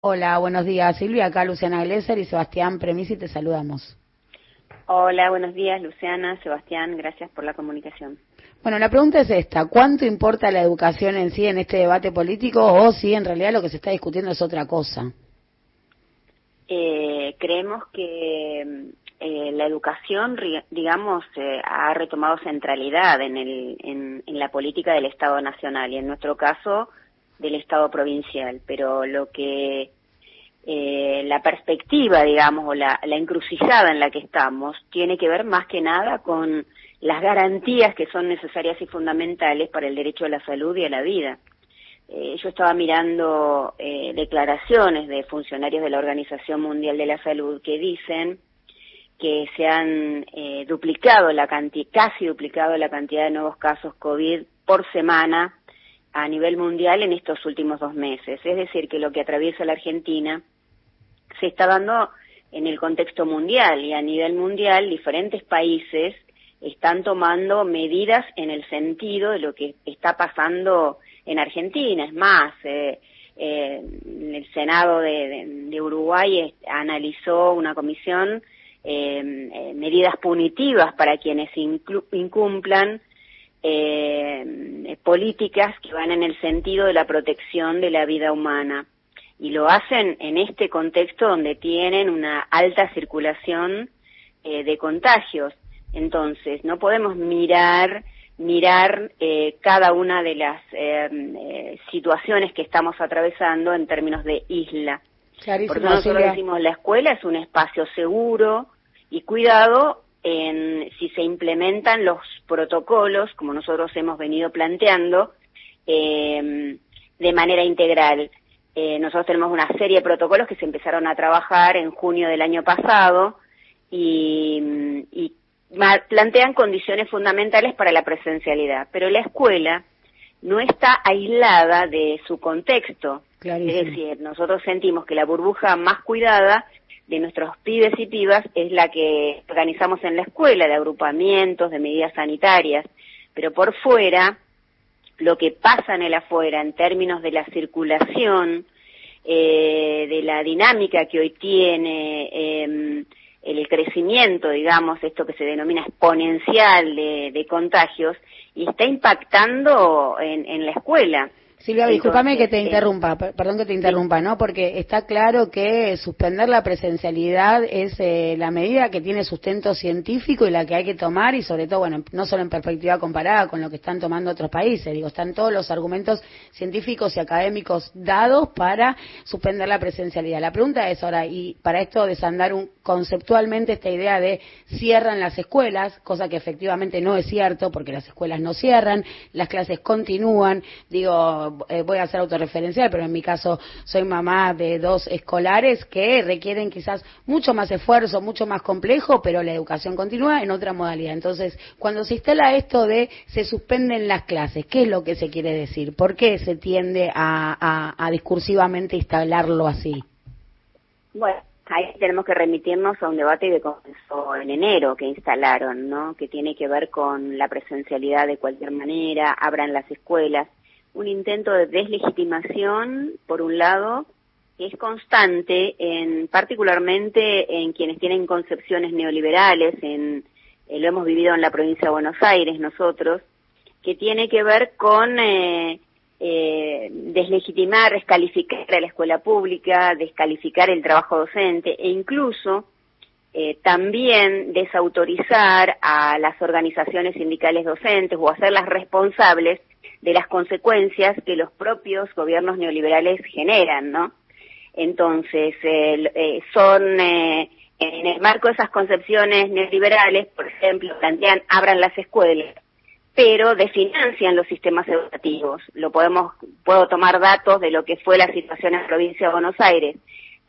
Hola, buenos días Silvia, acá Luciana Glesser y Sebastián Premisi te saludamos. Hola, buenos días Luciana, Sebastián, gracias por la comunicación. Bueno, la pregunta es esta, ¿cuánto importa la educación en sí en este debate político o si en realidad lo que se está discutiendo es otra cosa? Eh, creemos que eh, la educación, digamos, eh, ha retomado centralidad en, el, en, la política del Estado Nacional y en nuestro caso del Estado provincial, pero lo que eh, la perspectiva, digamos, o la, la encrucijada en la que estamos tiene que ver más que nada con las garantías que son necesarias y fundamentales para el derecho a la salud y a la vida. yo estaba mirando declaraciones de funcionarios de la Organización Mundial de la Salud que dicen que se han eh, duplicado la cantidad, casi duplicado la cantidad de nuevos casos COVID por semana a nivel mundial en estos últimos dos meses. Es decir, que lo que atraviesa la Argentina se está dando en el contexto mundial y a nivel mundial diferentes países están tomando medidas en el sentido de lo que está pasando en Argentina. Es más, eh, eh, el Senado de, Uruguay analizó una comisión Em, eh, medidas punitivas para quienes incumplan eh, políticas que van en el sentido de la protección de la vida humana. Y lo hacen en este contexto donde tienen una alta circulación eh, de contagios. Entonces, no podemos mirar mirar eh, cada una de las em, eh, situaciones que estamos atravesando en términos de isla. Porque nosotros decimos la escuela es un espacio seguro y cuidado en si se implementan los protocolos, como nosotros hemos venido planteando, eh, de manera integral. Eh, nosotros tenemos una serie de protocolos que se empezaron a trabajar en junio del año pasado y, y plantean condiciones fundamentales para la presencialidad, pero la escuela no está aislada de su contexto. Es decir, nosotros sentimos que la burbuja más cuidada de nuestros pibes y pibas es la que organizamos en la escuela, de agrupamientos, de medidas sanitarias, pero por fuera, lo que pasa en el afuera en términos de la circulación, eh, de la dinámica que hoy tiene, eh, el crecimiento, digamos, esto que se denomina exponencial de, contagios, y está impactando en la escuela. Silvia, discúlpame que te interrumpa, perdón que te interrumpa, ¿no? Porque está claro que suspender la presencialidad es eh, la medida que tiene sustento científico y la que hay que tomar y sobre todo, bueno, no solo en perspectiva comparada con lo que están tomando otros países, digo, están todos los argumentos científicos y académicos dados para suspender la presencialidad. La pregunta es ahora, y para esto desandar un, conceptualmente esta idea de cierran las escuelas, cosa que efectivamente no es cierto porque las escuelas no cierran, las clases continúan, digo, eh, voy a ser autorreferencial, pero en mi caso soy mamá de dos escolares que requieren quizás mucho más esfuerzo, mucho más complejo, pero la educación continúa en otra modalidad. Entonces, cuando se instala esto de se suspenden las clases, ¿qué es lo que se quiere decir? ¿Por qué se tiende a, discursivamente instalarlo así? Bueno, ahí tenemos que remitirnos a un debate que comenzó en enero, que instalaron, ¿no? Que tiene que ver con la presencialidad de cualquier manera, abran las escuelas un intento de deslegitimación, por un lado, que es constante, en, particularmente en quienes tienen concepciones neoliberales, en, eh, lo hemos vivido en la provincia de Buenos Aires nosotros, que tiene que ver con eh, eh, deslegitimar, descalificar a la escuela pública, descalificar el trabajo docente e incluso también desautorizar a las organizaciones sindicales docentes o hacerlas responsables de las consecuencias que los propios gobiernos neoliberales generan, ¿no? Entonces, eh, son, eh, en el marco de esas concepciones neoliberales, por ejemplo, plantean abran las escuelas, pero desfinancian los sistemas educativos. Lo podemos, puedo tomar datos de lo que fue la situación en la provincia de Buenos Aires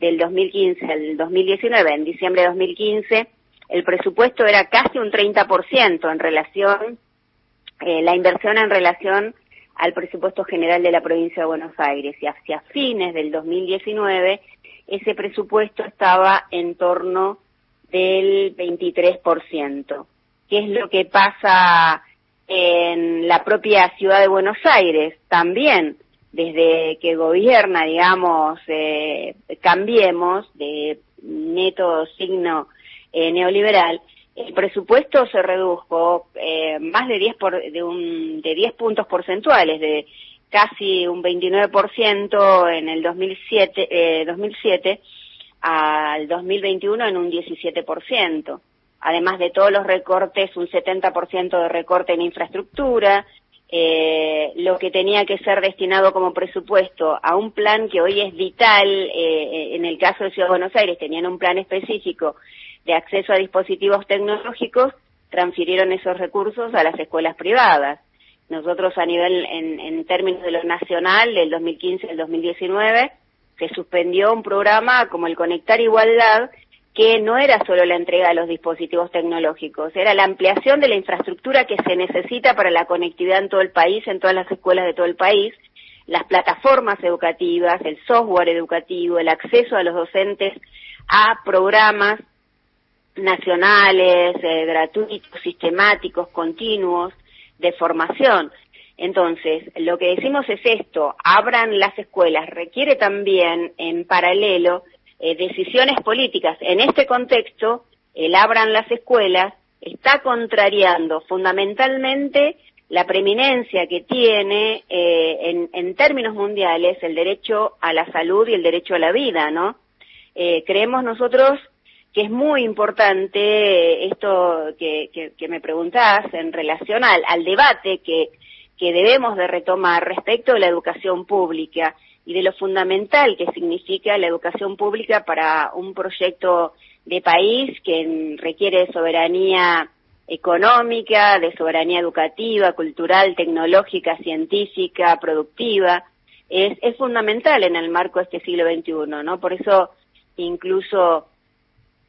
del 2015 al 2019. En diciembre de 2015, el presupuesto era casi un 30% en relación, eh, la inversión en relación al presupuesto general de la provincia de Buenos Aires y hacia fines del 2019 ese presupuesto estaba en torno del 23%. ¿Qué es lo que pasa en la propia ciudad de Buenos Aires? También desde que gobierna, digamos, eh, cambiemos de neto signo eh, neoliberal, el presupuesto se redujo eh, más de 10 por, de un de 10 puntos porcentuales de casi un 29% en el 2007 eh, 2007 al 2021 en un 17%. Además de todos los recortes, un 70% de recorte en infraestructura, eh, lo que tenía que ser destinado como presupuesto a un plan que hoy es vital, eh, en el caso de Ciudad de Buenos Aires tenían un plan específico de acceso a dispositivos tecnológicos, transfirieron esos recursos a las escuelas privadas. Nosotros a nivel, en, en términos de lo nacional, del 2015 al 2019, se suspendió un programa como el Conectar Igualdad, que no era solo la entrega de los dispositivos tecnológicos, era la ampliación de la infraestructura que se necesita para la conectividad en todo el país, en todas las escuelas de todo el país, las plataformas educativas, el software educativo, el acceso a los docentes a programas nacionales, eh, gratuitos, sistemáticos, continuos, de formación. Entonces, lo que decimos es esto, abran las escuelas, requiere también en paralelo eh, decisiones políticas. En este contexto, el abran las escuelas está contrariando fundamentalmente la preeminencia que tiene eh, en, términos mundiales el derecho a la salud y el derecho a la vida, ¿no? Eh, creemos nosotros que es muy importante esto que, que, que me preguntás en relación al, al debate que, que debemos de retomar respecto de la educación pública y de lo fundamental que significa la educación pública para un proyecto de país que requiere soberanía económica, de soberanía educativa, cultural, tecnológica, científica, productiva, es, es fundamental en el marco de este siglo XXI, ¿no? Por eso incluso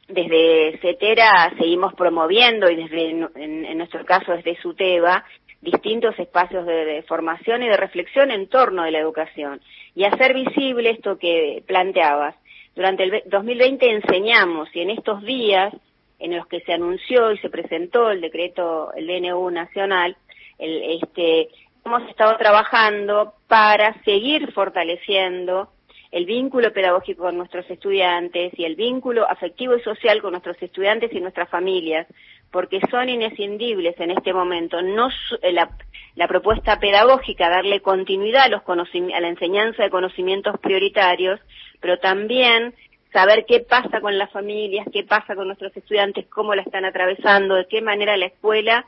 desde CETERA seguimos promoviendo y desde, en, en nuestro caso desde SUTEBA, distintos espacios de, de, formación y de reflexión en torno de la educación y hacer visible esto que planteabas. Durante el 2020 enseñamos y en estos días en los que se anunció y se presentó el decreto, el DNU nacional, este, hemos estado trabajando para seguir fortaleciendo el vínculo pedagógico con nuestros estudiantes y el vínculo afectivo y social con nuestros estudiantes y nuestras familias, porque son inescindibles en este momento. No eh, la, la propuesta pedagógica, darle continuidad a, los a la enseñanza de conocimientos prioritarios, pero también saber qué pasa con las familias, qué pasa con nuestros estudiantes, cómo la están atravesando, de qué manera la escuela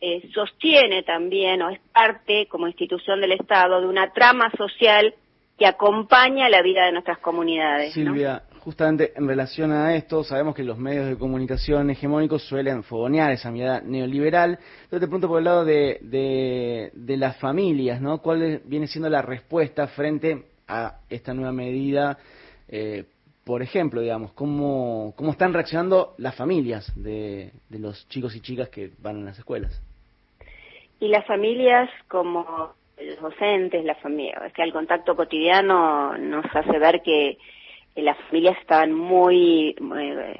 eh, sostiene también o es parte como institución del Estado de una trama social que acompaña la vida de nuestras comunidades. Silvia. Justamente en relación a esto, sabemos que los medios de comunicación hegemónicos suelen fogonear esa mirada neoliberal. Entonces te pregunto por el lado de, las familias, ¿no? ¿Cuál viene siendo la respuesta frente a esta nueva medida? Eh, por ejemplo, digamos, ¿cómo, cómo están reaccionando las familias de, de los chicos y chicas que van a las escuelas? Y las familias como los docentes, la familia, es que el contacto cotidiano nos hace ver que las familias estaban muy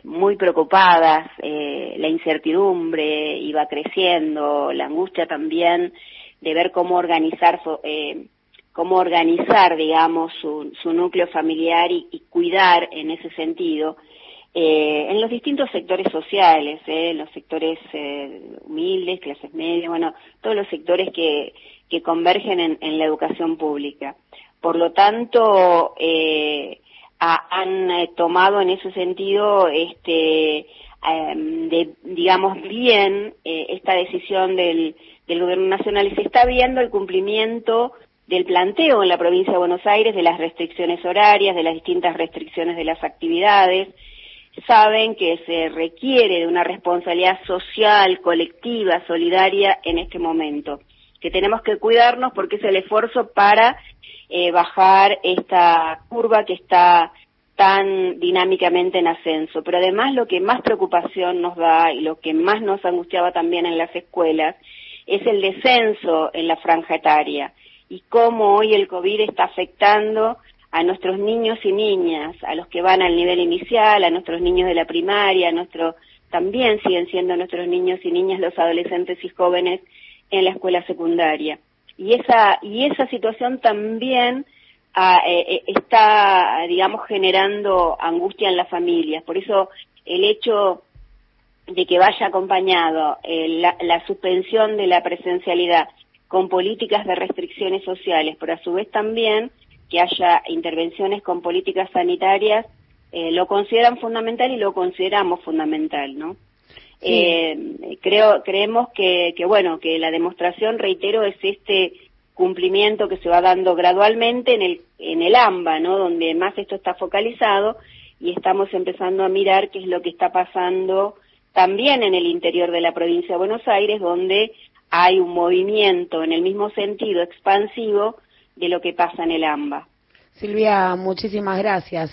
muy preocupadas, eh, la incertidumbre iba creciendo, la angustia también de ver cómo organizar eh, cómo organizar, digamos, su, su núcleo familiar y, cuidar en ese sentido eh, en los distintos sectores sociales, eh, los sectores eh, humildes, clases medias, bueno, todos los sectores que, que convergen en, en la educación pública. Por lo tanto, eh, a, han eh, tomado en ese sentido, este, eh, de, digamos, bien eh, esta decisión del, del Gobierno Nacional. Y se está viendo el cumplimiento del planteo en la provincia de Buenos Aires de las restricciones horarias, de las distintas restricciones de las actividades, saben que se requiere de una responsabilidad social, colectiva, solidaria en este momento, que tenemos que cuidarnos porque es el esfuerzo para eh, bajar esta curva que está tan dinámicamente en ascenso. Pero además lo que más preocupación nos da y lo que más nos angustiaba también en las escuelas es el descenso en la franja etaria y cómo hoy el COVID está afectando a nuestros niños y niñas, a los que van al nivel inicial, a nuestros niños de la primaria, a nuestro, también siguen siendo nuestros niños y niñas los adolescentes y jóvenes en la escuela secundaria. Y esa y esa situación también ah, eh, eh, está digamos generando angustia en las familias por eso el hecho de que vaya acompañado eh, la, la, suspensión de la presencialidad con políticas de restricciones sociales, pero a su vez también que haya intervenciones con políticas sanitarias, eh, lo consideran fundamental y lo consideramos fundamental, ¿no? Eh, creo, creemos que, que, bueno, que la demostración, reitero, es este cumplimiento que se va dando gradualmente en el, en el AMBA, ¿no? Donde más esto está focalizado y estamos empezando a mirar qué es lo que está pasando también en el interior de la provincia de Buenos Aires, donde hay un movimiento en el mismo sentido expansivo de lo que pasa en el AMBA. Silvia, muchísimas gracias.